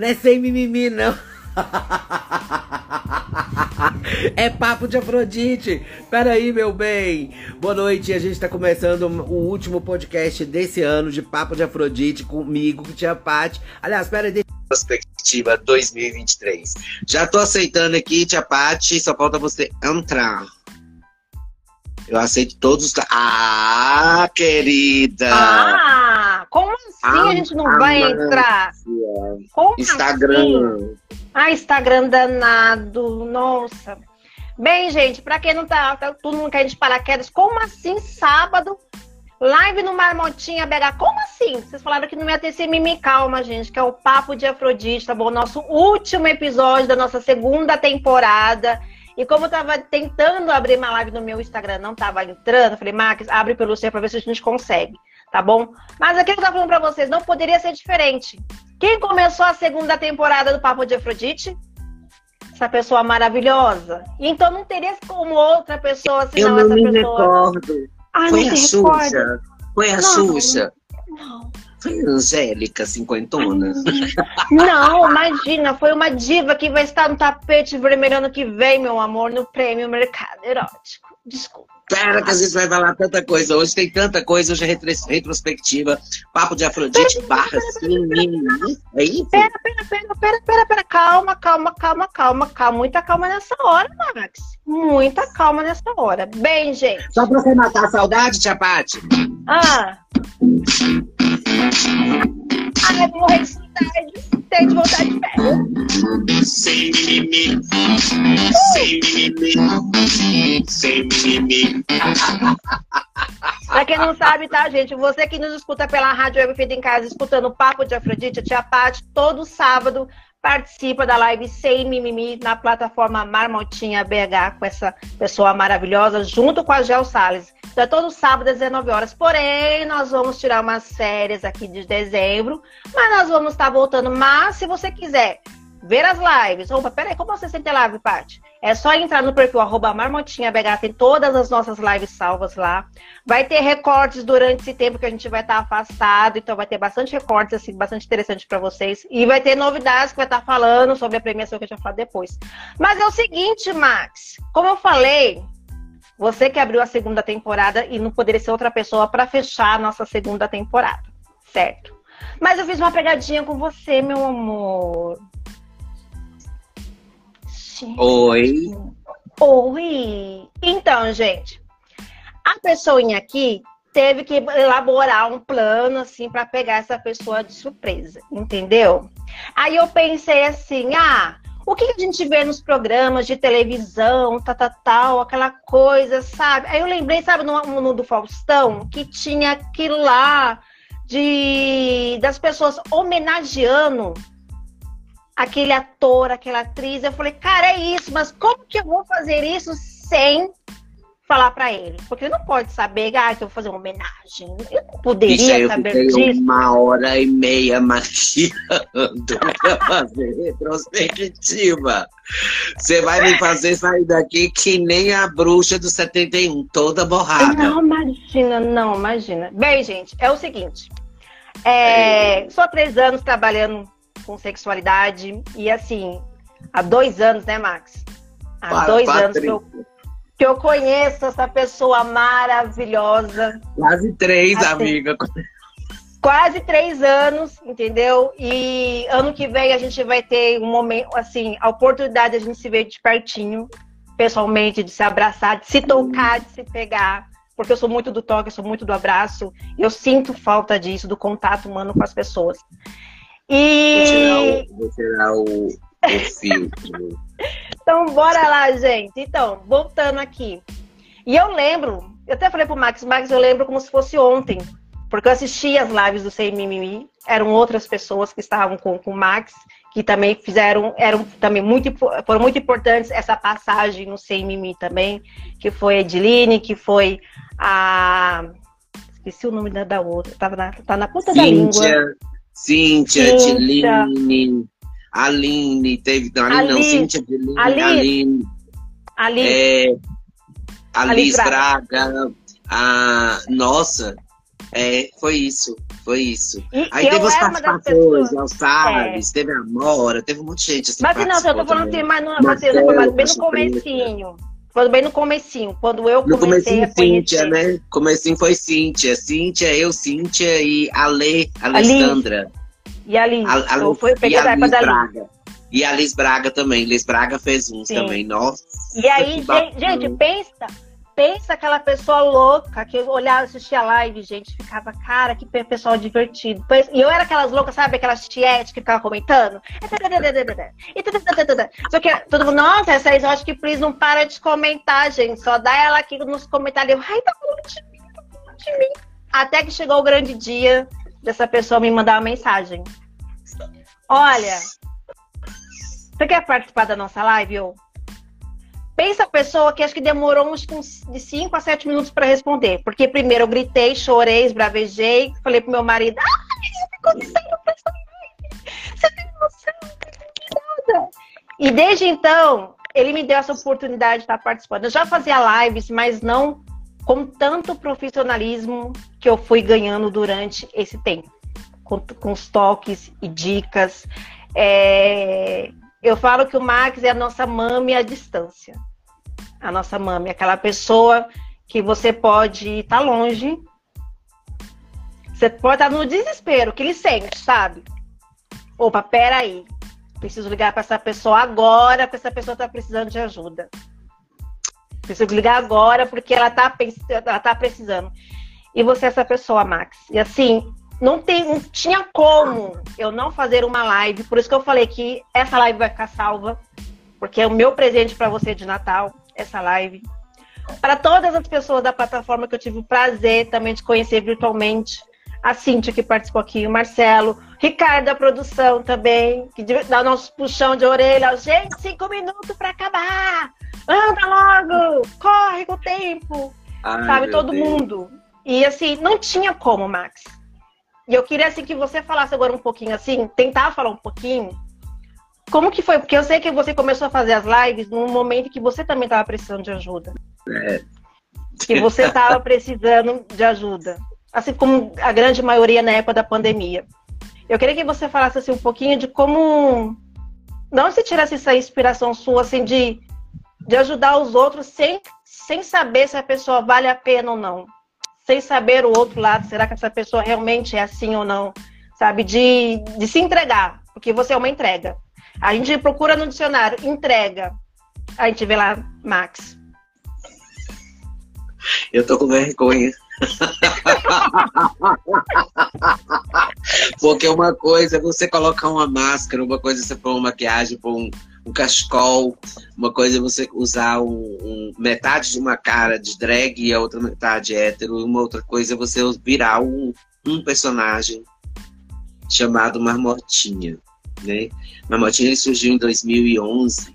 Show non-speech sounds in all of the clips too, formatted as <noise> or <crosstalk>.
Não é sem mimimi, não. É papo de Afrodite. Peraí, meu bem. Boa noite. A gente tá começando o último podcast desse ano de Papo de Afrodite comigo, que tinha Paty. Aliás, peraí, deixa Perspectiva 2023. Já tô aceitando aqui, tia Paty, só falta você entrar. Eu aceito todos os. Ah, querida! Ah, como assim a gente não vai entrar? Como Instagram. Assim? Ah, Instagram danado, nossa. Bem, gente, para quem não tá, tá todo mundo quer de paraquedas, como assim sábado? Live no Marmotinha BH, como assim? Vocês falaram que não ia ter esse mimi calma, gente, que é o Papo de Afrodite, tá bom? Nosso último episódio da nossa segunda temporada. E como eu tava tentando abrir uma live no meu Instagram, não tava entrando, falei, Max, abre pelo seu pra ver se a gente consegue, tá bom? Mas aqui eu tava falando pra vocês, não poderia ser diferente. Quem começou a segunda temporada do Papo de Afrodite? essa pessoa maravilhosa. Então não teria como outra pessoa senão Eu não me pessoa. recordo. Ai, Foi a Xuxa. Foi a não, Xuxa. Não. Foi Angélica, cinquentona. <laughs> Não, imagina, foi uma diva que vai estar no tapete vermelho ano que vem, meu amor, no prêmio Mercado Erótico. Desculpa. Pera que a gente vai falar tanta coisa. Hoje tem tanta coisa, hoje é retrospectiva. Papo de Afrodite barra É isso? Pera, pera, pera, pera, pera, pera. Calma, calma, calma, calma, calma. Muita calma nessa hora, Max. Muita calma nessa hora. Bem, gente. Só pra você matar a saudade, tia Paty. Ah. Ai, morrer de saudade tem de voltar de pé. Sem mimimi, sem mimimi, sem mimimi. Pra quem não sabe, tá, gente? Você que nos escuta pela Rádio Web Feita em Casa, escutando o Papo de Afrodite, a Tia Paty, todo sábado participa da live Sem Mimimi na plataforma Marmotinha BH com essa pessoa maravilhosa, junto com a Gel Salles. Então é todo sábado às 19 horas. Porém, nós vamos tirar umas férias aqui de dezembro, mas nós vamos estar voltando. Mas se você quiser ver as lives. Opa, peraí, como você sente live, Paty? É só entrar no perfil arroba marmotinhabh, tem todas as nossas lives salvas lá. Vai ter recortes durante esse tempo que a gente vai estar afastado, então vai ter bastante recortes, assim, bastante interessante para vocês. E vai ter novidades que vai estar falando sobre a premiação que a gente vai falar depois. Mas é o seguinte, Max, como eu falei, você que abriu a segunda temporada e não poderia ser outra pessoa para fechar a nossa segunda temporada, certo? Mas eu fiz uma pegadinha com você, meu amor. Oi. Oi. Então, gente, a pessoinha aqui teve que elaborar um plano assim para pegar essa pessoa de surpresa, entendeu? Aí eu pensei assim, ah, o que a gente vê nos programas de televisão, tal, tal, tal, aquela coisa, sabe? Aí eu lembrei, sabe, no, no do Faustão, que tinha aquilo lá de das pessoas homenageando aquele ator, aquela atriz. Eu falei, cara, é isso, mas como que eu vou fazer isso sem falar para ele? Porque ele não pode saber, ah, que eu vou fazer uma homenagem. Eu não poderia saber eu disso. uma hora e meia maquiando <laughs> pra fazer retrospectiva. Você vai me fazer sair daqui que nem a bruxa do 71, toda borrada. Não, imagina, não, imagina. Bem, gente, é o seguinte. É, sou há três anos trabalhando com sexualidade. E assim, há dois anos, né, Max? Há Para, dois Patrícia. anos que eu, que eu conheço essa pessoa maravilhosa. Quase três, Assim. amiga. Quase três anos, entendeu? E ano que vem a gente vai ter um momento, assim, a oportunidade de a gente se ver de pertinho, pessoalmente, de se abraçar, de se tocar, de se pegar. Porque eu sou muito do toque, eu sou muito do abraço. Eu sinto falta disso, do contato humano com as pessoas. Vou tirar E o, vou tirar o, o filtro. <laughs> Então, bora lá, gente. Então, voltando aqui. E eu lembro, eu até falei pro Max, Max, eu lembro como se fosse ontem. Porque eu assisti as lives do Sem Mimimi, eram outras pessoas que estavam com, com o Max, que também fizeram, eram também muito, foram muito importantes essa passagem no Sem Mimimi também, que foi a Ediline, que foi a. Esqueci o nome da, da outra, tava na, tá na ponta da língua. Cíntia. Tiline, Aline, teve. Não, Aline não, Cíntia, Tiline, Ali- Aline. Ali, É, Alice Braga. A, nossa, É, foi isso, foi isso. E- Aí teve os participações, É. El Salles, teve a Amora, teve um monte de gente assim. Mas não, eu tô falando também. assim, mas não, Matheus, mas bem no Caixa Preta. Quando bem no comecinho, quando eu No comecei comecinho, a conhecer. Cíntia, né? Comecinho foi Cíntia. Cíntia, eu, Cíntia e Ale, Alessandra. E ali, A, a, eu fui, peguei a da época Liz da Liz. Braga. E a Liz Braga também. Liz Braga fez uns Sim. também. Nossa. E aí, gente, gente, pensa, pensa aquela pessoa louca que eu olhava, assistia a live, gente, ficava, cara, que pe- pessoal divertido. E eu era aquelas loucas, sabe, aquelas tietes que ficavam comentando. Só que todo mundo, nossa, essa exótica Pris não para de comentar, gente. Só dá ela aqui nos comentários. Ai, tá de mim, tá de mim. Até que chegou o grande dia dessa pessoa me mandar uma mensagem. Olha, você quer participar da nossa live, eu? Pensa a pessoa que acho que demorou uns de 5 a 7 minutos para responder. Porque primeiro eu gritei, chorei, esbravejei, falei pro meu marido, ah, ficou acontecendo pra essa live? Você tem noção? Não nada. E desde então, ele me deu essa oportunidade de estar participando. Eu já fazia lives, mas não com tanto profissionalismo que eu fui ganhando durante esse tempo. Com, com os toques e dicas. É, eu falo que o Max é a nossa mami à distância. A nossa mami, aquela pessoa que você pode estar longe. Você pode estar no desespero, que ele sente, sabe? Opa, peraí. Preciso ligar para essa pessoa agora, porque essa pessoa está precisando de ajuda. Preciso ligar agora porque ela está ela tá precisando. E você é essa pessoa, Max. E assim, não, tem, não tinha como eu não fazer uma live. Por isso que eu falei que essa live vai ficar salva. Porque é o meu presente para você de Natal, essa live. Para todas as pessoas da plataforma que eu tive o prazer também de conhecer virtualmente. A Cíntia, que participou aqui, o Marcelo, Ricardo da produção também, que dá o nosso puxão de orelha. Gente, cinco minutos para acabar! Anda logo! Corre com o tempo! Ai, sabe? Todo Deus. mundo. E assim, não tinha como, Max. E eu queria assim que você falasse agora um pouquinho assim, tentar falar um pouquinho. Como que foi? Porque eu sei que você começou a fazer as lives num momento que você também estava precisando de ajuda. É. Que você estava precisando de ajuda. Assim como a grande maioria na época da pandemia. Eu queria que você falasse assim um pouquinho de como não se tirasse essa inspiração sua assim de, de ajudar os outros sem, sem saber se a pessoa vale a pena ou não. Sem saber o outro lado, será que essa pessoa realmente é assim ou não? Sabe? De, de se entregar, porque você é uma entrega. A gente procura no dicionário, entrega. A gente vê lá, Max. Eu tô com vergonha. Porque uma coisa é você colocar uma máscara, uma coisa é você pôr uma maquiagem, pôr um, um uma coisa é você usar um, um- metade de uma cara de drag e a outra metade hétero, uma outra coisa é você virar um, um personagem chamado Marmotinha, né? Marmotinha ele surgiu em 2011.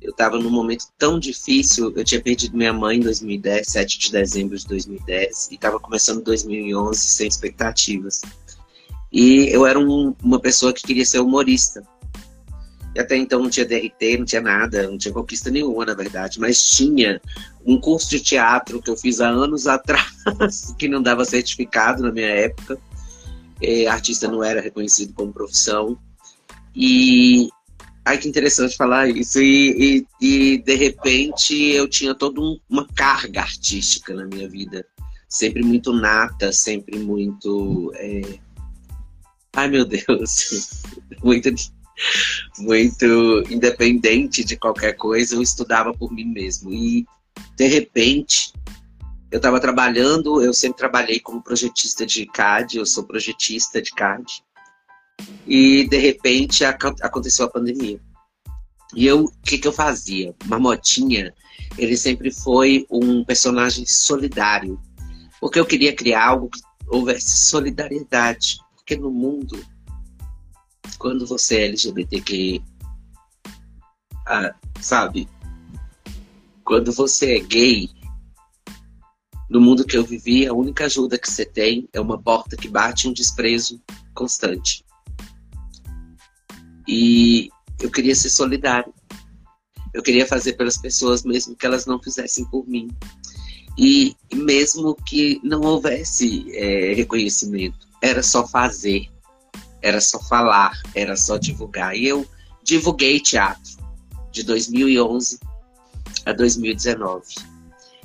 Eu estava num momento tão difícil, eu tinha perdido minha mãe em 2010, 7 de dezembro de 2010, e estava começando 2011 sem expectativas. E eu era um- uma pessoa que queria ser humorista. E até então não tinha DRT, não tinha nada, não tinha conquista nenhuma, na verdade, mas tinha um curso de teatro que eu fiz há anos <laughs> atrás, que não dava certificado na minha época. Eh, artista não era reconhecido como profissão. E Ai, que interessante falar isso. E, e, e, de repente eu tinha toda um- uma carga artística na minha vida. Sempre muito nata, sempre muito. é, Ai, meu Deus. <laughs> muito, muito independente de qualquer coisa. Eu estudava por mim mesmo. E, de repente, eu estava trabalhando. Eu sempre trabalhei como projetista de CAD. Eu sou projetista de CAD. E de repente aco- aconteceu a pandemia. E eu, o que, que eu fazia? Marmotinha, ele sempre foi um personagem solidário. Porque eu queria criar algo que houvesse solidariedade. Porque no mundo, quando você é LGBTQ, ah, sabe? Quando você é gay, no mundo que eu vivi, a única ajuda que você tem é uma porta que bate um desprezo constante. E eu queria ser solidário. Eu queria fazer pelas pessoas mesmo que elas não fizessem por mim. E mesmo que não houvesse é, reconhecimento, era só fazer, era só falar, era só divulgar. E eu divulguei teatro de 2011 a 2019.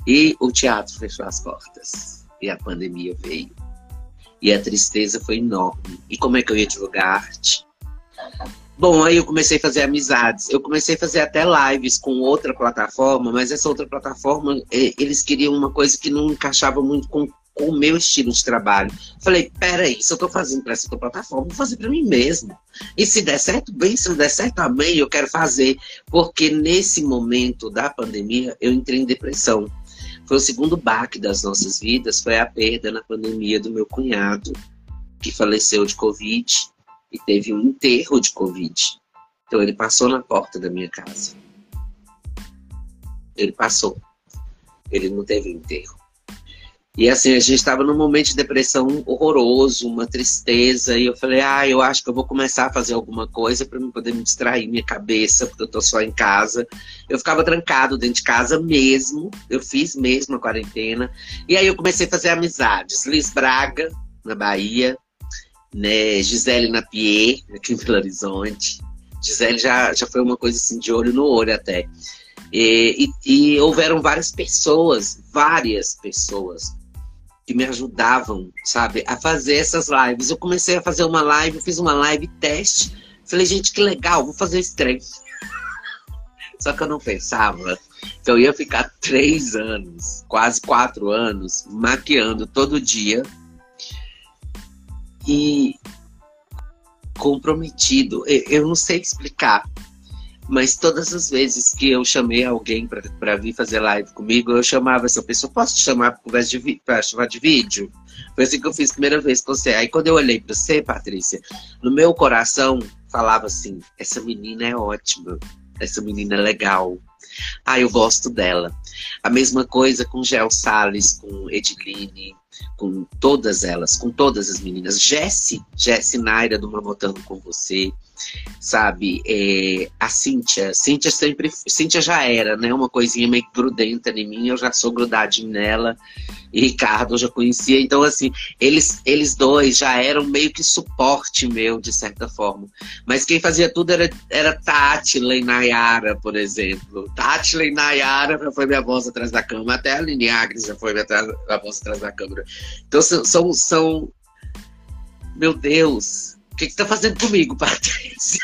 E o teatro fechou as portas. E a pandemia veio. E a tristeza foi enorme. E como é que eu ia divulgar arte? Bom, aí eu comecei a fazer amizades. Eu comecei a fazer até lives com outra plataforma, mas essa outra plataforma, eles queriam uma coisa que não encaixava muito com, com o meu estilo de trabalho. Falei, peraí, se eu tô fazendo para essa outra plataforma, vou fazer para mim mesmo. E se der certo, bem, se não der certo, amém, eu quero fazer. Porque nesse momento da pandemia, eu entrei em depressão. Foi o segundo baque das nossas vidas, foi a perda na pandemia do meu cunhado, que faleceu de Covid e teve um enterro de Covid. Então ele passou na porta da minha casa. Ele passou. Ele não teve enterro. E assim, a gente estava num momento de depressão horroroso, uma tristeza, e eu falei, ah, eu acho que eu vou começar a fazer alguma coisa para me poder me distrair minha cabeça, porque eu tô só em casa. Eu ficava trancado dentro de casa mesmo, eu fiz mesmo a quarentena. E aí eu comecei a fazer amizades. Liz Braga, na Bahia, né? Gisele Napier, aqui em Belo Horizonte. Gisele já, já foi uma coisa assim de olho no olho até. E, e, e houveram várias pessoas, várias pessoas que me ajudavam, sabe, a fazer essas lives. Eu comecei a fazer uma live, fiz uma live teste. Falei, gente, que legal, vou fazer esse trem. <laughs> Só que eu não pensava que eu ia ficar três anos, quase quatro anos, maquiando todo dia e comprometido. Eu não sei explicar, mas todas as vezes que eu chamei alguém para vir fazer live comigo, eu chamava essa pessoa, posso te chamar para chamar de vídeo? Foi assim que eu fiz a primeira vez com você. Aí quando eu olhei para você, Patrícia, no meu coração falava assim: essa menina é ótima, essa menina é legal. Ah, eu gosto dela. A mesma coisa com Gel Salles, com Ediline, com todas elas, com todas as meninas. Jesse, Jesse Naira do Mamotando com você, sabe? É, a Cíntia, Cíntia sempre, Cíntia já era, né? Uma coisinha meio grudenta em mim, eu já sou grudadinho nela. E Ricardo eu já conhecia, então assim, eles, eles dois já eram meio que suporte meu, de certa forma. Mas quem fazia tudo era, era Tátila e Nayara, por exemplo. Tátila e Nayara já foi minha voz atrás da câmera, até a Aline Agnes já foi minha, minha voz atrás da câmera. Então são, são, são meu Deus, que, que você tá fazendo comigo, Patrícia?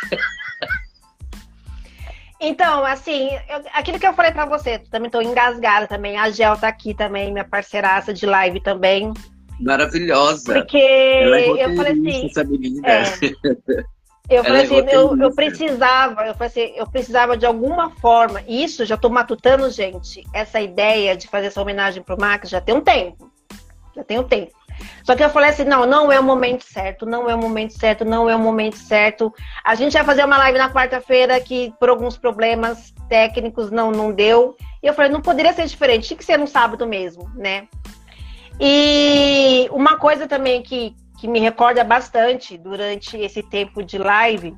Então, assim, eu, aquilo que eu falei para você, também tô engasgada também. A Gel tá aqui também, minha parceiraça de live também. Maravilhosa. Porque é eu falei assim. Essa menina. É, eu falei é assim, eu, eu precisava, eu falei assim, eu precisava de alguma forma. Isso já tô matutando, gente. Essa ideia de fazer essa homenagem pro Max já tem um tempo. Já tem um tempo. Só que eu falei assim, não, não é o momento certo, não é o momento certo, não é o momento certo. A gente vai fazer uma live na quarta-feira que por alguns problemas técnicos não, não deu. E eu falei, não poderia ser diferente, tinha que ser no sábado mesmo, né? E uma coisa também que, que me recorda bastante durante esse tempo de live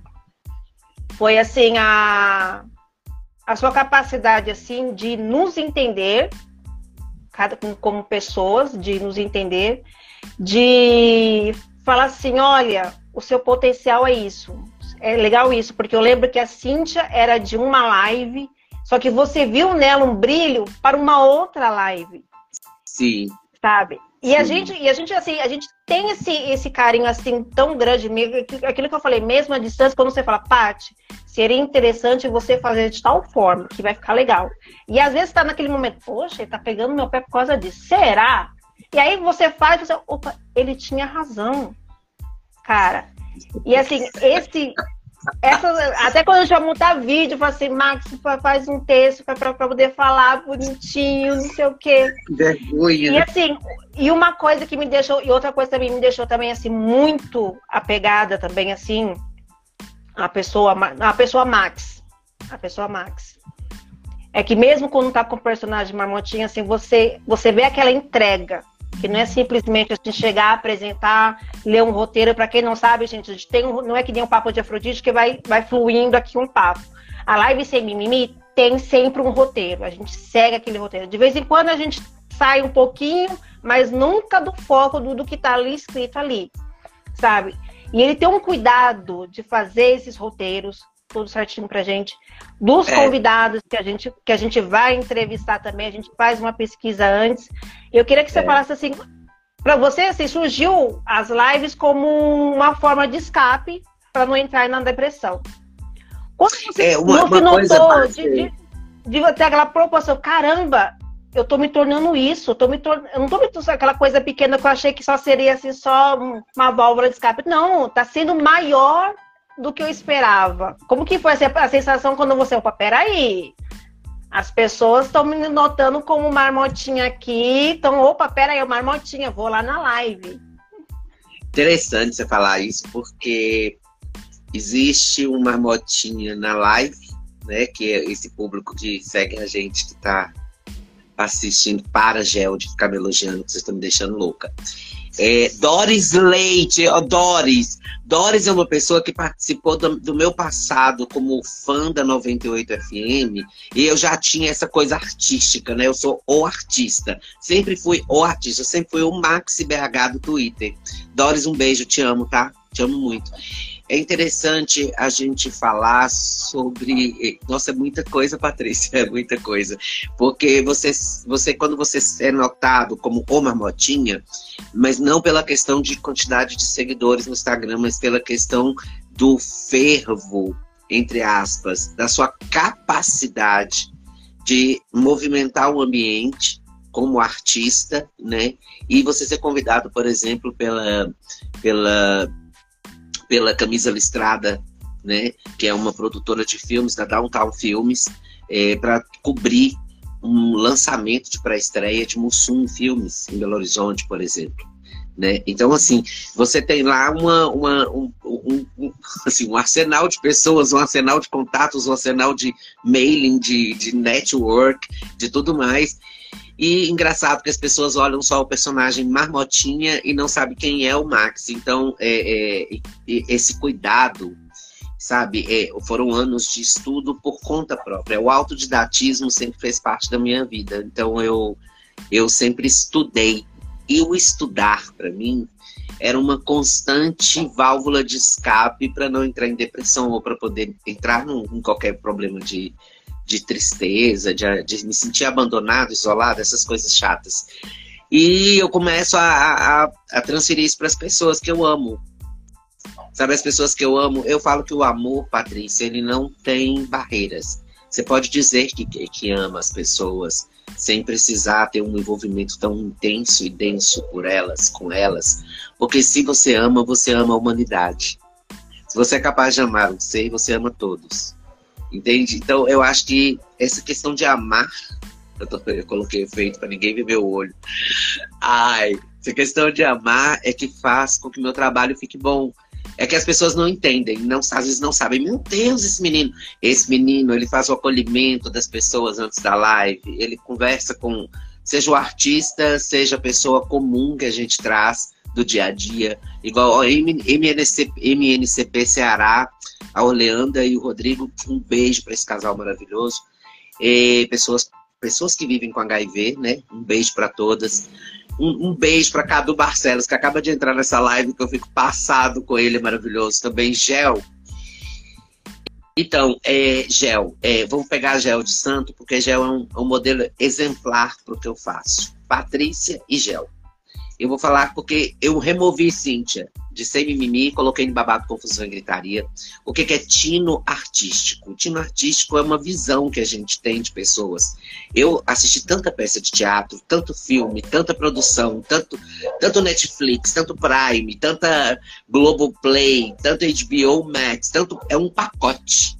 foi assim a, a sua capacidade assim de nos entender cada como pessoas, de nos entender de falar assim, olha, o seu potencial é isso. É legal isso, porque eu lembro que a Cíntia era de uma live, só que você viu nela um brilho para uma outra live. Sim. Sabe? E Sim. a gente, e a gente assim, a gente tem esse, esse carinho assim tão grande, aquilo que eu falei, mesmo à distância, quando você fala, Paty, seria interessante você fazer de tal forma que vai ficar legal. E às vezes tá naquele momento, poxa, ele tá pegando meu pé por causa disso. Será? E aí você faz, você, opa, ele tinha razão, cara. E assim, esse. Essa, até quando eu já montar vídeo, eu falo assim, Max, faz um texto para poder falar bonitinho, não sei o quê. Vergonha. E assim, e uma coisa que me deixou, e outra coisa também me deixou também assim, muito apegada também, assim, a pessoa, a pessoa Max. A pessoa Max é que mesmo quando tá com o personagem marmotinha, assim, você, você vê aquela entrega que não é simplesmente a gente chegar, apresentar, ler um roteiro. Para quem não sabe, gente tem um, não é que nem um papo de Afrodite que vai, vai fluindo aqui um papo. A live sem mimimi tem sempre um roteiro. A gente segue aquele roteiro. De vez em quando a gente sai um pouquinho, mas nunca do foco do, do que está ali escrito ali, sabe? E ele tem um cuidado de fazer esses roteiros, tudo certinho pra gente, dos é. convidados que a, gente, que a gente vai entrevistar também, a gente faz uma pesquisa antes. Eu queria que você é. falasse assim, para você, assim, surgiu as lives como uma forma de escape para não entrar na depressão. Quando você é, uma, uma notou de, de, de ter aquela proporção, caramba, eu tô me tornando isso, eu, tô me tor... eu não tô me tornando aquela coisa pequena que eu achei que só seria assim, só uma válvula de escape. Não, tá sendo maior do que eu esperava. Como que foi a sensação quando você, opa, peraí, as pessoas estão me notando como marmotinha aqui, então, opa, peraí, marmotinha, vou lá na live. Interessante você falar isso, porque existe uma marmotinha na live, né, que é esse público que segue a gente, que tá assistindo para gel de ficar me elogiando, que vocês estão me deixando louca. É, Doris Leite, oh, Doris. Doris é uma pessoa que participou do, do, meu passado como fã da 98 FM e eu já tinha essa coisa artística, né? Eu sou o artista. Sempre fui o artista, sempre fui o Maxi BH do Twitter. Doris, um beijo, te amo, tá? Te amo muito. É interessante a gente falar sobre. Nossa, é muita coisa, Patrícia, é muita coisa. Porque você, você quando você é notado como o Marmotinha, mas não pela questão de quantidade de seguidores no Instagram, mas pela questão do fervo, entre aspas, da sua capacidade de movimentar o ambiente como artista, né? E você ser convidado, por exemplo, pela, pela pela Camisa Listrada, né, que é uma produtora de filmes da Downtown Filmes, é, para cobrir um lançamento de pré-estreia de Mussum Filmes em Belo Horizonte, por exemplo. Né? Então, assim, você tem lá uma, uma um, um, um, assim, um arsenal de pessoas, um arsenal de contatos, um arsenal de mailing, de, de network, de tudo mais. E engraçado que as pessoas olham só o personagem Marmotinha e não sabem quem é o Max. Então, é, é, esse cuidado, sabe, é, foram anos de estudo por conta própria. O autodidatismo sempre fez parte da minha vida. Então, eu, eu sempre estudei. E o estudar, para mim, era uma constante válvula de escape para não entrar em depressão ou para poder entrar num, em qualquer problema de, de tristeza, de, de me sentir abandonado, isolado, essas coisas chatas. E eu começo a, a, a transferir isso para as pessoas que eu amo. Sabe, as pessoas que eu amo, eu falo que o amor, Patrícia, ele não tem barreiras. Você pode dizer que, que ama as pessoas sem precisar ter um envolvimento tão intenso e denso por elas, com elas. Porque se você ama, você ama a humanidade. Se você é capaz de amar um ser, você ama todos. Entende? Então eu acho que essa questão de amar, eu, tô, eu coloquei efeito para ninguém ver meu olho. Ai, essa questão de amar é que faz com que meu trabalho fique bom. É que as pessoas não entendem, não, às vezes não sabem. Meu Deus, esse menino, esse menino, ele faz o acolhimento das pessoas antes da live, ele conversa com, seja o artista, seja a pessoa comum que a gente traz do dia a dia, igual a MNC, MNCP Ceará, a Oleanda e o Rodrigo, um beijo para esse casal maravilhoso. E pessoas, pessoas que vivem com HIV, né? Um beijo para todas. Um, um beijo para Cadu Barcelos, que acaba de entrar nessa live, que eu fico passado com ele, maravilhoso. Também Gel. Então, é, Gel, é, vamos pegar Gel de Santo, porque Gel é um, é um modelo exemplar para o que eu faço. Patrícia e Gel. Eu vou falar porque eu removi Cíntia de sem mimimi, coloquei em babado, confusão e gritaria. O que, que é tino artístico? O tino artístico é uma visão que a gente tem de pessoas. Eu assisti tanta peça de teatro, tanto filme, tanta produção, tanto, tanto Netflix, tanto Prime, tanta Globoplay, tanto HBO Max, tanto é um pacote.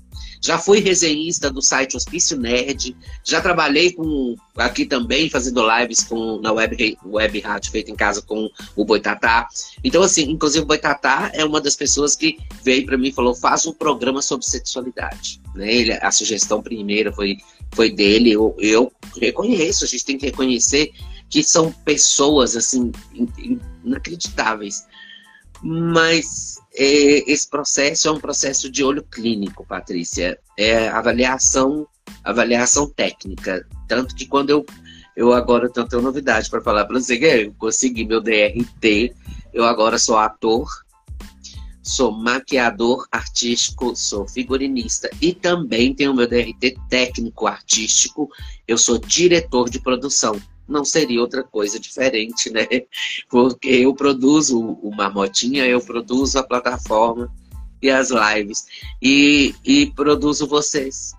Já fui resenhista do site Hospício Nerd, já trabalhei com aqui também fazendo lives com na web web rádio feita em casa com o Boitatá. Então assim, inclusive o Boitatá é uma das pessoas que veio para mim e falou: "Faz um programa sobre sexualidade". Né? Ele, a sugestão primeira foi foi dele. Eu, eu reconheço, a gente tem que reconhecer que são pessoas assim inacreditáveis. Mas esse processo é um processo de olho clínico, Patrícia. É avaliação, avaliação técnica. Tanto que quando eu Eu agora tenho, tenho novidade para falar para você, que eu consegui meu DRT. Eu agora sou ator, sou maquiador artístico, sou figurinista e também tenho meu DRT técnico artístico. Eu sou diretor de produção. Não seria outra coisa diferente, né? Porque eu produzo o Marmotinha, eu produzo a plataforma e as lives e, e produzo vocês.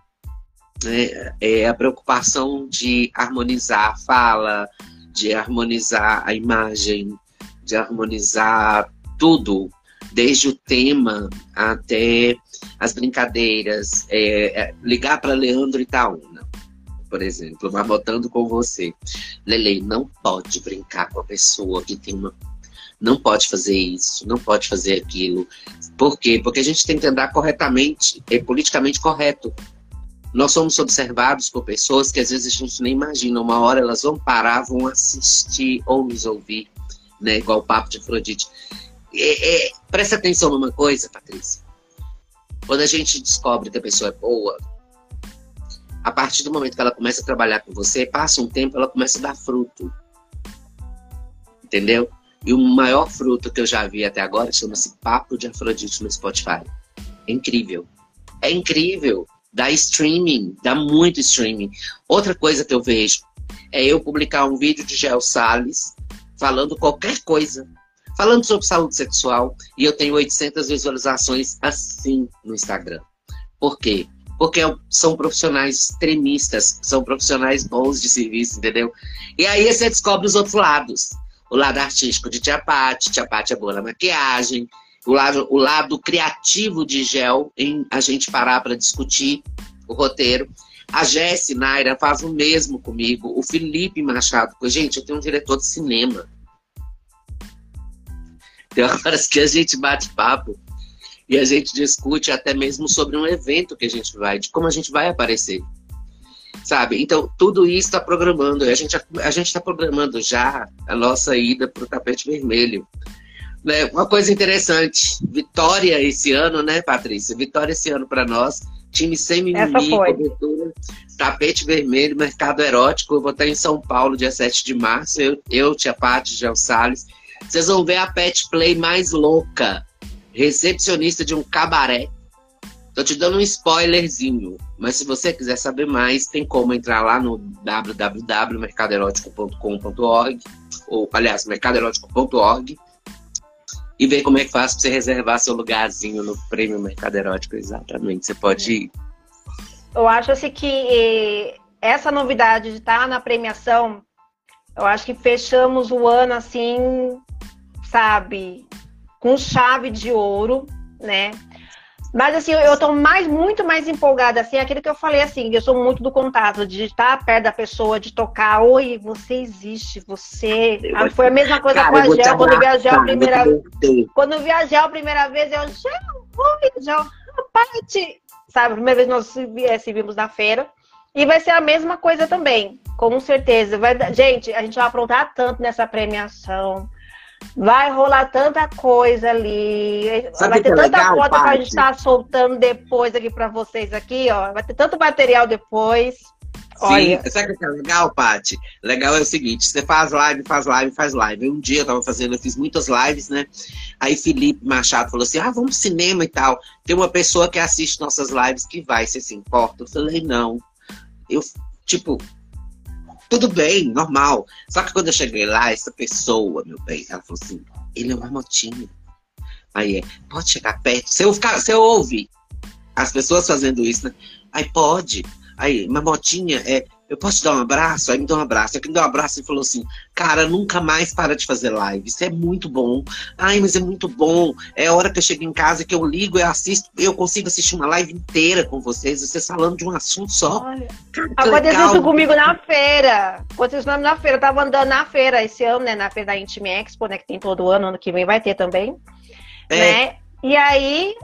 É, é a preocupação de harmonizar a fala, de harmonizar a imagem, de harmonizar tudo, desde o tema até as brincadeiras, é, é, ligar para Leandro Itaúna, por exemplo, marmotando com você. Lele, não pode brincar com a pessoa que tem uma. Não pode fazer isso, não pode fazer aquilo. Por quê? Porque a gente tem que andar corretamente, é politicamente correto. Nós somos observados por pessoas que às vezes a gente nem imagina. Uma hora elas vão parar, vão assistir ou nos ouvir, né? Igual o papo de Afrodite. É, é, presta atenção numa coisa, Patrícia. Quando a gente descobre que a pessoa é boa, a partir do momento que ela começa a trabalhar com você, passa um tempo, ela começa a dar fruto. Entendeu? E o maior fruto que eu já vi até agora chama-se Papo de Afrodite no Spotify. É incrível. É incrível. Dá streaming, dá muito streaming. Outra coisa que eu vejo é eu publicar um vídeo de Gel Salles falando qualquer coisa falando sobre saúde sexual e eu tenho 800 visualizações assim no Instagram. Por quê? Porque são profissionais extremistas, são profissionais bons de serviço, entendeu? E aí você descobre os outros lados. O lado artístico de Tia Pati, Tia Pati é boa na maquiagem, o lado, o lado criativo de Gel, em a gente parar para discutir o roteiro. A Jesse Naira faz o mesmo comigo, o Felipe Machado. Gente, eu tenho um diretor de cinema <laughs> tem horas que a gente bate papo e a gente discute até mesmo sobre um evento que a gente vai, de como a gente vai aparecer. Sabe? Então, tudo isso está programando. A gente a está programando já a nossa ida para o tapete vermelho. Né? Uma coisa interessante, vitória esse ano, né, Patrícia? Vitória esse ano para nós. Time sem mimimi, cobertura, tapete vermelho, mercado erótico. Eu vou estar em São Paulo, dia 7 de março. Eu, eu Tia Paty, Gel Salles vocês vão ver a pet play mais louca. Recepcionista de um cabaré. Tô te dando um spoilerzinho. Mas se você quiser saber mais, tem como entrar lá no www.mercadoerótico.com.org ou, aliás, mercadoerótico.org e ver como é que faz para você reservar seu lugarzinho no Prêmio Mercado Erótico. Exatamente, você pode ir. Eu acho assim que essa novidade de estar na premiação eu acho que fechamos o ano assim, sabe, com chave de ouro, né? Mas assim, eu estou mais, muito mais empolgada, assim, aquilo que eu falei assim, eu sou muito do contato, de estar perto da pessoa, de tocar, oi, você existe, você. Ah, foi a mesma coisa Cara, com a Gel, quando viajei a primeira vez. Quando eu viajei a primeira vez, eu, Gel, oi, Gel, parte. Sabe, a primeira vez nós se vimos na feira. E vai ser a mesma coisa também, com certeza. Vai, gente, a gente vai aprontar tanto nessa premiação. Vai rolar tanta coisa ali. Sabe vai ter é tanta legal, foto que a gente tá soltando depois aqui para vocês aqui, ó. Vai ter tanto material depois. Sim, Olha. sabe o que é legal, Paty? Legal é o seguinte, você faz live, faz live, faz live. Um dia eu tava fazendo, eu fiz muitas lives, né? Aí Felipe Machado falou assim, ah, vamos pro cinema e tal. Tem uma pessoa que assiste nossas lives que vai, você se importa? Eu falei, não. Eu, tipo, tudo bem, normal. Só que quando eu cheguei lá, essa pessoa, meu bem, ela falou assim: ele é uma motinha. Aí é, pode chegar perto. Você, você ouve as pessoas fazendo isso, né? Aí pode. Aí, uma motinha é eu posso te dar um abraço? Aí me deu um abraço. Aí que me deu um abraço e falou assim, cara, nunca mais para de fazer live. Isso é muito bom. Ai, mas é muito bom. É a hora que eu chego em casa que eu ligo, eu assisto, eu consigo assistir uma live inteira com vocês, vocês falando de um assunto só. Olha, aconteceu isso comigo na feira. Aconteceu isso na feira. Eu tava andando na feira esse ano, né? Na feira da Intime Expo, né? Que tem todo ano, ano que vem vai ter também. É. Né? E aí,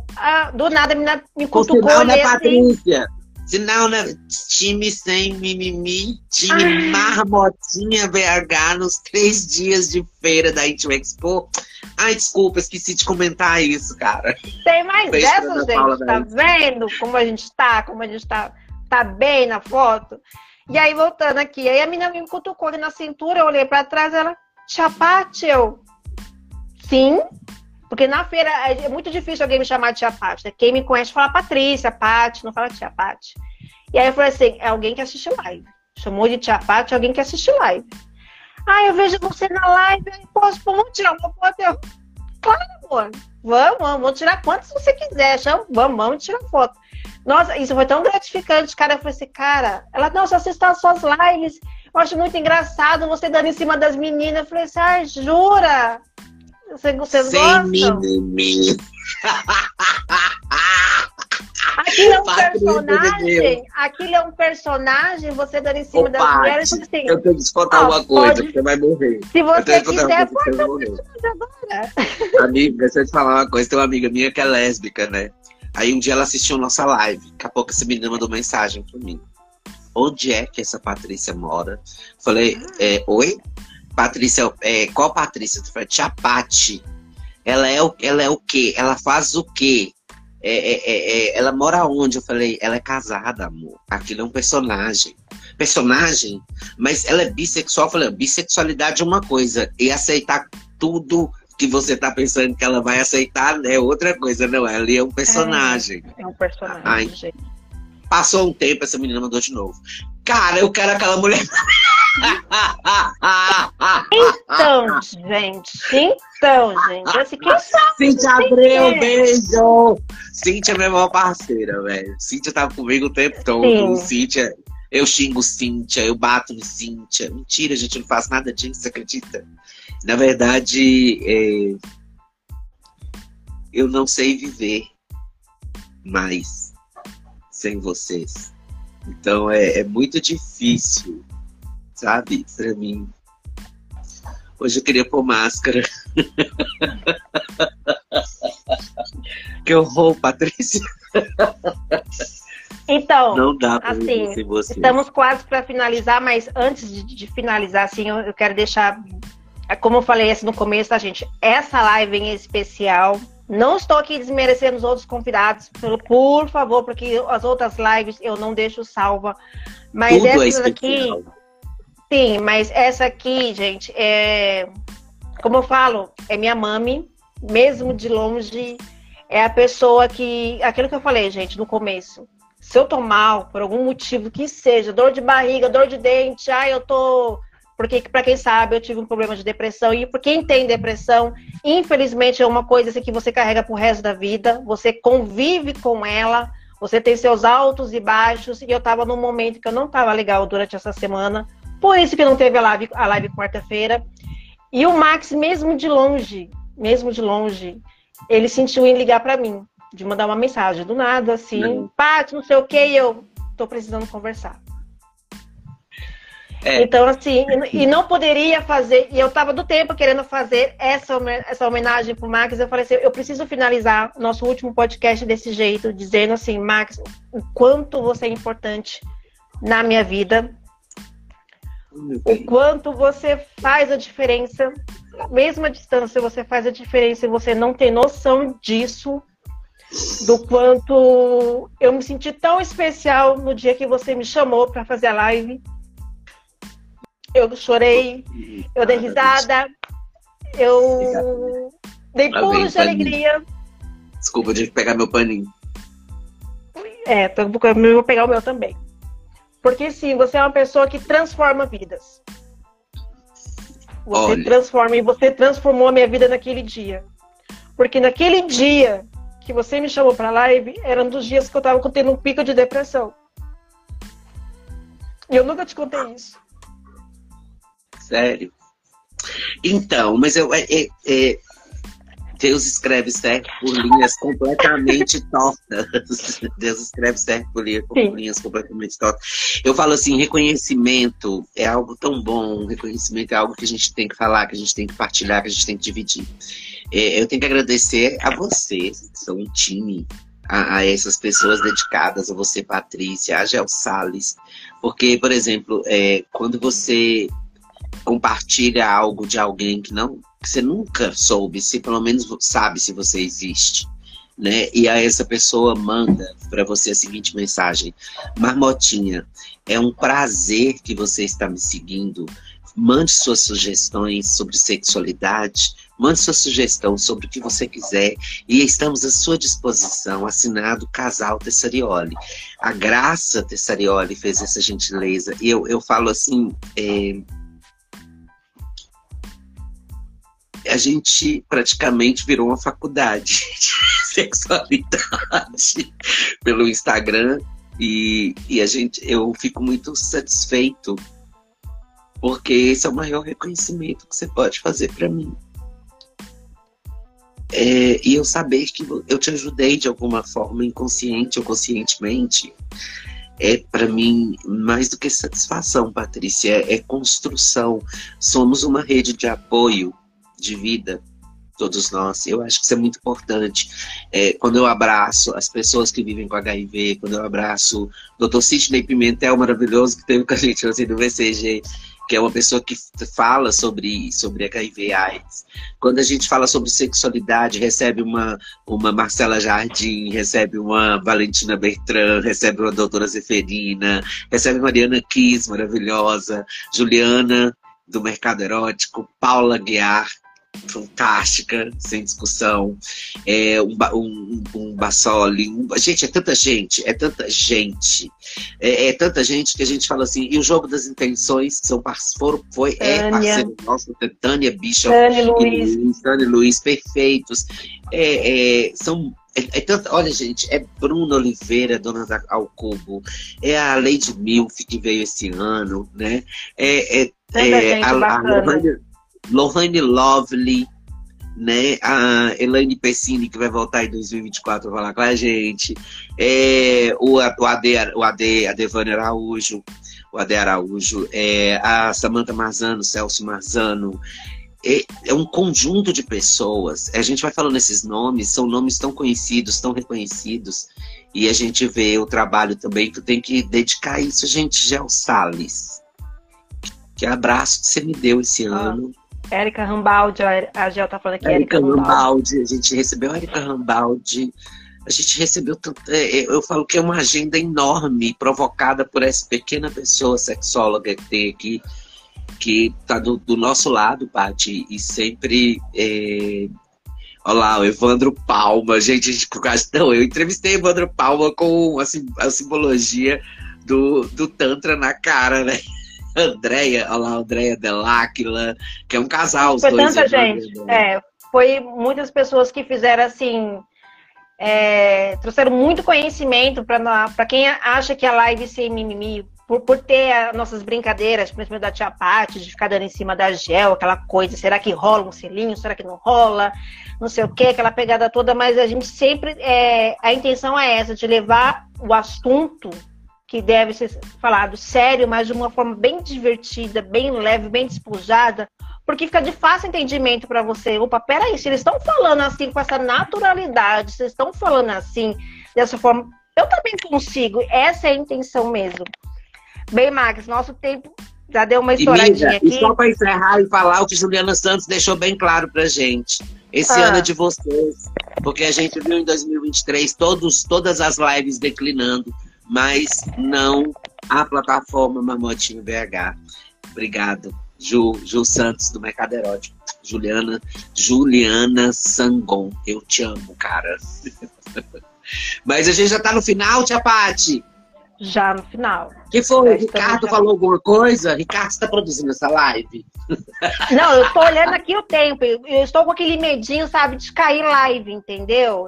do nada, a menina me cutucou ali né, assim. Patrícia? Sinal, né? Time sem mimimi, time Ai. marmotinha BH nos três dias de feira da Intim Expo. Ai, desculpa, esqueci de comentar isso, cara. Tem mais Beijo dessas, gente, tá vendo como a gente tá, como a gente tá Tá bem na foto? E aí, voltando aqui, aí a menina me cutucou ali na cintura, eu olhei pra trás, ela, Tia Pati, eu, sim, porque na feira é muito difícil alguém me chamar de Tia Pati. Né? Quem me conhece fala Patrícia, Pati, não fala Tia Pati. E aí eu falei assim, é alguém que assiste live. Chamou de Tia Pati, alguém que assiste live. Ah, eu vejo você na live, posso, vamos tirar uma foto. Eu, claro, amor, vamos, vamos, tirar quantas você quiser, chama, vamos, vamos tirar foto. Nossa, isso foi tão gratificante, cara. Eu falei assim, cara, ela, não, só assista as suas lives. Eu acho muito engraçado você dando em cima das meninas. Eu falei assim, ah, jura? Você, vocês Sem gostam? Mimimi. Aquilo é um personagem, aquilo é um personagem, você dando em cima Ô, das mulheres. Assim, eu tenho que te contar ah, uma coisa, pode... você vai morrer. Se você quiser, pode agora. Amiga, deixa eu te falar uma coisa. Tem uma amiga minha que é lésbica, né? Aí um dia ela assistiu nossa live. Daqui a pouco essa menina mandou mensagem pra mim. Onde é que essa Patrícia mora? Falei, é, oi? Patrícia, é, qual Patrícia? Tia Pati. Ela é, o, ela é o quê? Ela faz o quê? É, é, é, é, ela mora onde? Eu falei, ela é casada, amor. Aquilo é um personagem. Personagem? Mas ela é bissexual. Eu falei, bissexualidade é uma coisa. E aceitar tudo que você tá pensando que ela vai aceitar é outra coisa, não. Ela é um personagem. É, é um personagem. Ai, passou um tempo, essa menina mandou de novo. Cara, eu quero aquela mulher. então, gente. Então, gente. Assim, quem sabe? Cíntia Abreu, beijo! Cíntia é minha maior parceira, velho. Cíntia tava comigo o tempo todo. Sim. Cíntia, eu xingo Cíntia, eu bato no Cíntia. Mentira, gente, eu não faço nada disso, você acredita? Na verdade, é... eu não sei viver mais sem vocês. Então é, é muito difícil, sabe, para mim. Hoje eu queria pôr máscara. <laughs> que horror, Patrícia. Então, não dá pra assim, estamos quase para finalizar, mas antes de, de finalizar, assim, eu, eu, quero deixar, como eu falei assim no começo, tá, gente? Essa live em especial não estou aqui desmerecendo os outros convidados, por favor, porque as outras lives eu não deixo salva. Mas Tudo essa é aqui. Sim, mas essa aqui, gente, é. Como eu falo, é minha mami, mesmo de longe, é a pessoa que. Aquilo que eu falei, gente, no começo. Se eu tô mal, por algum motivo que seja, dor de barriga, dor de dente, ai, eu tô porque para quem sabe eu tive um problema de depressão e por quem tem depressão, infelizmente é uma coisa assim, que você carrega pro resto da vida, você convive com ela, você tem seus altos e baixos e eu estava num momento que eu não estava legal durante essa semana, por isso que não teve a live, a live quarta-feira. E o Max, mesmo de longe, mesmo de longe, ele sentiu em ligar para mim, de mandar uma mensagem do nada, assim, Paty, não sei o que, eu tô precisando conversar. É. Então, assim, e não poderia fazer, e eu estava do tempo querendo fazer essa, essa homenagem pro Max, eu falei assim, eu preciso finalizar nosso último podcast desse jeito, dizendo assim, Max, o quanto você é importante na minha vida, o quanto você faz a diferença, mesmo à distância, você faz a diferença e você não tem noção disso, do quanto eu me senti tão especial no dia que você me chamou para fazer a live eu chorei, eu dei risada, eu dei pulos de alegria. Desculpa, eu tive que pegar meu paninho. É, eu vou pegar o meu também. Porque sim, você é uma pessoa que transforma vidas. Você Olha. transforma e você transformou a minha vida naquele dia. Porque naquele dia que você me chamou para live, era um dos dias que eu tava tendo um pico de depressão. E eu nunca te contei isso. Sério? Então, mas eu, é, é, é, Deus escreve certo por linhas completamente <laughs> tortas. Deus escreve certo por linhas, por linhas completamente tortas. Eu falo assim, reconhecimento é algo tão bom, reconhecimento é algo que a gente tem que falar, que a gente tem que partilhar, que a gente tem que dividir. É, eu tenho que agradecer a vocês, que são um time, a, a, essas pessoas dedicadas, a você, Patrícia, a Gel Salles, porque, por exemplo, é, quando você compartilha algo de alguém que não que você nunca soube, se pelo menos sabe se você existe. né? E aí essa pessoa manda para você a seguinte mensagem: Marmotinha, é um prazer que você está me seguindo. Mande suas sugestões sobre sexualidade, mande sua sugestão sobre o que você quiser e estamos à sua disposição. Assinado Casal Tessarioli. A Graça Tessarioli fez essa gentileza. E eu, eu falo assim. É, a gente praticamente virou uma faculdade <laughs> de sexualidade pelo Instagram e, e a gente eu fico muito satisfeito porque esse é o maior reconhecimento que você pode fazer para mim. É, e eu saber que eu te ajudei de alguma forma, inconsciente ou conscientemente, é para mim mais do que satisfação, Patrícia, é, é construção. Somos uma rede de apoio de vida, todos nós. Eu acho que isso é muito importante. É, quando eu abraço as pessoas que vivem com HIV, quando eu abraço o Dr. Sidney Pimentel, maravilhoso, que teve com a gente do VCG, que é uma pessoa que fala sobre, sobre HIV AIDS. Quando a gente fala sobre sexualidade, recebe uma, uma Marcela Jardim, recebe uma Valentina Bertrand, recebe uma doutora Zeferina, recebe Mariana Kiss, maravilhosa, Juliana do Mercado Erótico, Paula Guiar, fantástica, sem discussão. É, um, um, um Bassoli. Um, gente, é tanta gente, é tanta gente. É, é, tanta gente que a gente fala assim. E o jogo das intenções são foram, foi, é parceiro nosso, Tânia Bishop Tânia Luiz. Tânia Luiz, perfeitos. É, é, são é, é tanto, olha, gente, é Bruna Oliveira, dona da Alcubo, é a Lady Milf que veio esse ano, né? É, é, é a, a, a Lohane Lovely, né? A Elaine Pessini, que vai voltar em 2024 para falar com a gente. É, o, o, AD, o AD, a Devane Araújo, o AD Araújo, é, a Samantha Marzano, Celso Marzano. É, é, um conjunto de pessoas. A gente vai falando esses nomes, são nomes tão conhecidos, tão reconhecidos. E a gente vê o trabalho também que tem que dedicar isso, gente, Gel Salles. Que abraço que você me deu esse ah. ano. Érica Rambaldi, a Gel tá falando aqui. Érica Rambaldi, a gente recebeu a Érica Rambaldi. A gente recebeu tanto. É, é, eu falo que é uma agenda enorme, provocada por essa pequena pessoa sexóloga que tem aqui, que tá do, do nosso lado, Paty, e sempre. É... Olha lá, o Evandro Palma, gente, gente não, eu entrevistei o Evandro Palma com a, a simbologia do, do Tantra na cara, né? Andréia, olha lá, Andréia Deláquila, que é um casal. Foi tanta gente. É, foi muitas pessoas que fizeram assim. É, trouxeram muito conhecimento para quem acha que a live sem mimimi, por, por ter as nossas brincadeiras, principalmente da tia Paty, de ficar dando em cima da gel, aquela coisa, será que rola um selinho, será que não rola, não sei o que, aquela pegada toda, mas a gente sempre, é, a intenção é essa, de levar o assunto que deve ser falado sério, mas de uma forma bem divertida, bem leve, bem despojada, porque fica de fácil entendimento para você. Opa, peraí, se eles estão falando assim com essa naturalidade, se eles estão falando assim, dessa forma, eu também consigo. Essa é a intenção mesmo. Bem, Max, nosso tempo já deu uma estouradinha aqui. E só para encerrar e falar o que Juliana Santos deixou bem claro para gente. Esse ah. ano é de vocês, porque a gente viu em 2023 todos, todas as lives declinando mas não a plataforma Mamotinho BH. Obrigado. Ju, Ju Santos, do Mercado Erótico. Juliana, Juliana Sangon. Eu te amo, cara. <laughs> Mas a gente já tá no final, Tia Pati? Já no final. que foi? Ricardo já... falou alguma coisa? Ricardo está produzindo essa live? <laughs> Não, eu tô olhando aqui o tempo. Eu estou com aquele medinho, sabe, de cair live, entendeu?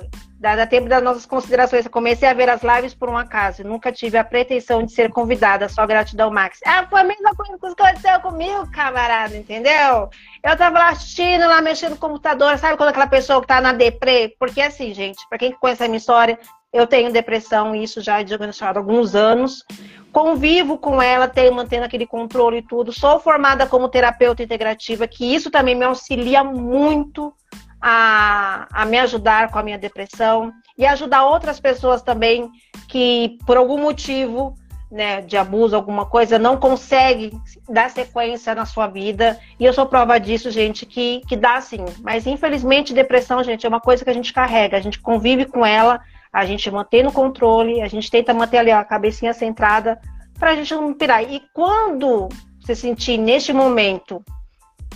Dá, tempo das nossas considerações. Eu comecei a ver as lives por um acaso. Nunca tive a pretensão de ser convidada, só gratidão, Max. Ah, foi a mesma coisa que aconteceu comigo, camarada, entendeu? Eu tava lá assistindo, lá mexendo no computador. Sabe quando aquela pessoa que tá na deprê? Porque assim, gente, para quem conhece a minha história, eu tenho depressão e isso já é diagnosticado há alguns anos. Convivo com ela, tenho mantendo aquele controle e tudo. Sou formada como terapeuta integrativa, que isso também me auxilia muito a, a me ajudar com a minha depressão e ajudar outras pessoas também que, por algum motivo, né, de abuso, alguma coisa, não consegue dar sequência na sua vida. E eu sou prova disso, gente, que, que dá sim. Mas infelizmente, depressão, gente, é uma coisa que a gente carrega, a gente convive com ela, a gente mantém no controle, a gente tenta manter ali a cabecinha centrada para a gente não pirar. E quando você sentir neste momento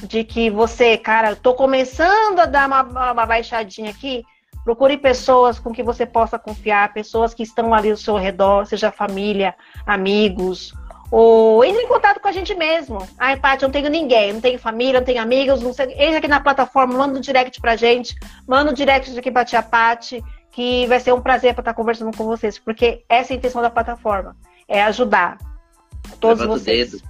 de que você, cara, tô começando a dar uma, uma baixadinha aqui, procure pessoas com que você possa confiar, pessoas que estão ali ao seu redor, seja família, amigos, ou entre em contato com a gente mesmo. Ai, Paty, eu não tenho ninguém, não tenho família, não tenho amigos, não sei. Entre aqui na plataforma, manda um direct pra gente, manda um direct aqui pra tia Paty, que vai ser um prazer para estar conversando com vocês, porque essa é a intenção da plataforma, é ajudar todos Levanta vocês. O dedo.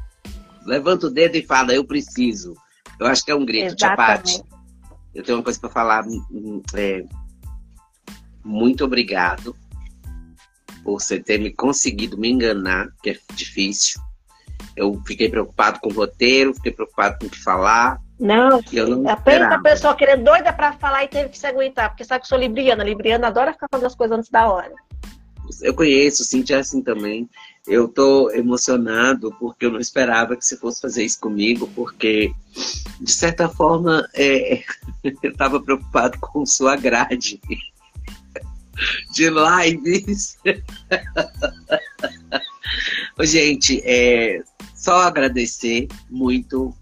Levanta o dedo e fala, eu preciso. Eu acho que é um grito, Tia Paty. Eu tenho uma coisa para falar. Hum, hum, é, muito obrigado por você ter me conseguido me enganar, que é difícil. Eu fiquei preocupado com o roteiro, fiquei preocupado com o que falar. Não, não apenas a pessoa querendo doida para falar e teve que se aguentar, porque sabe que eu sou libriana. Libriana adora ficar fazendo as coisas antes da hora. Eu conheço, Cintia é assim também. Eu tô emocionado porque eu não esperava que você fosse fazer isso comigo, porque, de certa forma, é, <laughs> eu estava preocupado <laughs> com sua grade <laughs> de lives. Gente, é, só agradecer muito,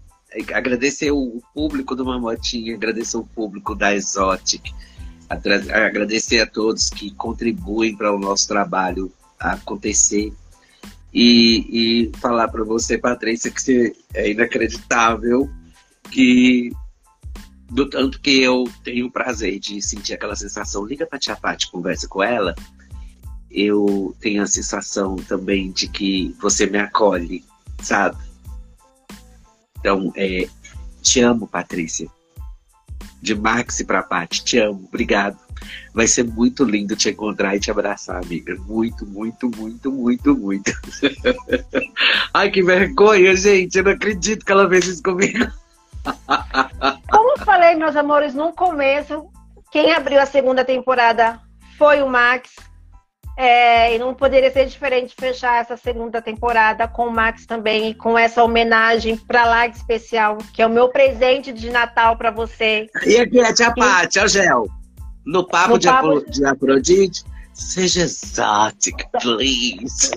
agradecer o público do Mamotinha, agradecer o público da Exotic, agradecer a todos que contribuem para o nosso trabalho acontecer. E, e falar para você, Patrícia, que você é inacreditável que do tanto que eu tenho o prazer de sentir aquela sensação, liga pra tia Paty, conversa com ela, eu tenho a sensação também de que você me acolhe, sabe? Então, é, te amo, Patrícia. De Max pra Paty, te amo, obrigado. Vai ser muito lindo te encontrar e te abraçar, amiga. Muito, muito, muito, muito, muito. <laughs> Ai, que vergonha, gente. Eu não acredito que ela fez isso comigo. <laughs> Como eu falei, meus amores, no começo, quem abriu a segunda temporada foi o Max. É, e não poderia ser diferente fechar essa segunda temporada com o Max também, e com essa homenagem para live especial, que é o meu presente de Natal para você. E aqui é a tia Paty, é o Gel. No papo, no de, papo de... de Afrodite, seja exótica, please.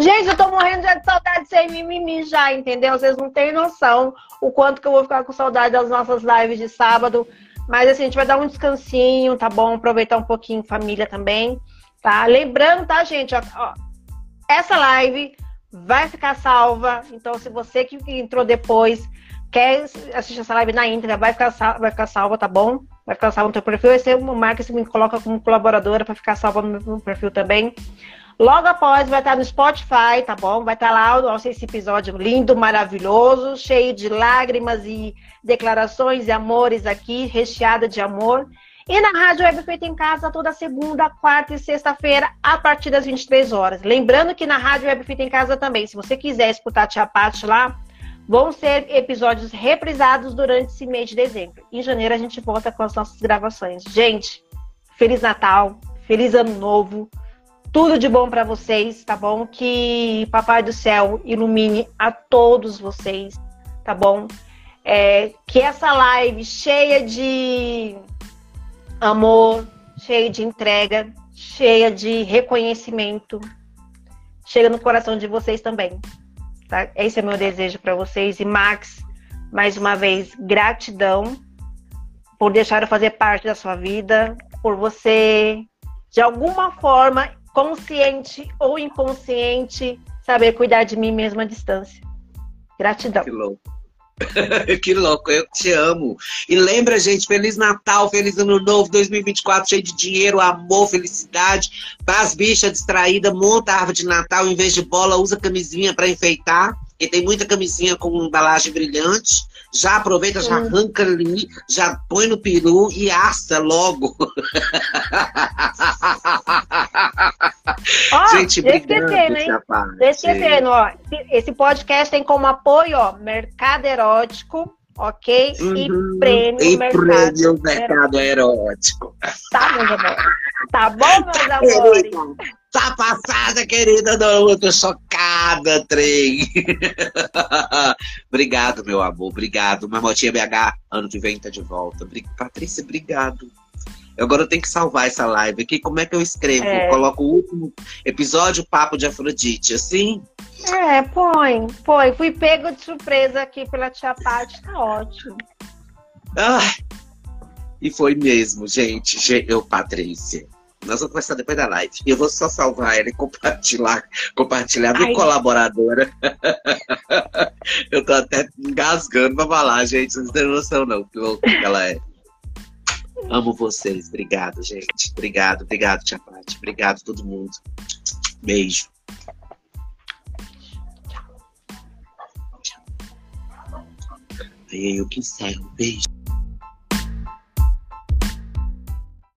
Gente, eu tô morrendo de saudade sem mimimi já, entendeu? Vocês não têm noção o quanto que eu vou ficar com saudade das nossas lives de sábado. Mas assim, a gente vai dar um descansinho, tá bom? Aproveitar um pouquinho família também, tá? Lembrando, tá, gente? Ó, ó, essa live vai ficar salva. Então, se você que entrou depois quer assistir essa live na íntegra, vai ficar, vai ficar salva, tá bom? Vai ficar salva no teu perfil. Esse é uma marca que me coloca como colaboradora para ficar salva no meu perfil também. Logo após vai estar no Spotify, tá bom? Vai estar lá o nosso esse episódio lindo, maravilhoso, cheio de lágrimas e declarações e amores aqui, recheada de amor. E na Rádio Web Feita em Casa, toda segunda, quarta e sexta-feira, a partir das 23 horas. Lembrando que na Rádio Web Feita em Casa também, se você quiser escutar a Tia Paty lá, vão ser episódios reprisados durante esse mês de dezembro. Em janeiro a gente volta com as nossas gravações. Gente, Feliz Natal, Feliz Ano Novo. Tudo de bom para vocês, tá bom? Que Papai do Céu ilumine a todos vocês, tá bom? É, que essa live cheia de amor, cheia de entrega, cheia de reconhecimento, chega no coração de vocês também. Tá? Esse é meu desejo para vocês. E Max, mais uma vez, gratidão por deixar eu fazer parte da sua vida, por você, de alguma forma, consciente ou inconsciente, saber cuidar de mim mesmo à distância. Gratidão. Que louco. <laughs> que louco, eu te amo. E lembra, gente, Feliz Natal, Feliz Ano Novo, 2024, cheio de dinheiro, amor, felicidade. Paz, bicha distraída, monta a árvore de Natal em vez de bola, usa camisinha para enfeitar, porque tem muita camisinha com embalagem brilhante. Já aproveita, já arranca ali, já põe no peru e assa logo. Ó, Gente, esquecendo, hein? Esquecendo, ó. Esse podcast tem como apoio, ó, Mercado Erótico, ok? Uhum. E prêmio, e mercado, prêmio mercado erótico. Tá, meu amor. Tá bom, meus amores? Tá passada, querida. Não, eu tô chocada, trem. <laughs> obrigado, meu amor. Obrigado. Marmotinha BH, ano que vem tá de volta. Patrícia, obrigado. Agora eu tenho que salvar essa live aqui. Como é que eu escrevo? É. Coloco o último episódio, Papo de Afrodite, assim? É, põe, põe. Fui pego de surpresa aqui pela tia Paty, tá ótimo. Ah, e foi mesmo, gente. Eu, Patrícia. Nós vamos começar depois da live. Eu vou só salvar ela e compartilhar, compartilhar minha colaboradora. <laughs> eu tô até engasgando pra falar, gente. Vocês não têm noção, não, que louco que ela é. Amo vocês. Obrigado, gente. Obrigado, obrigado, Tia Paty. Obrigado todo mundo. Beijo. Aí eu que encerro. Beijo.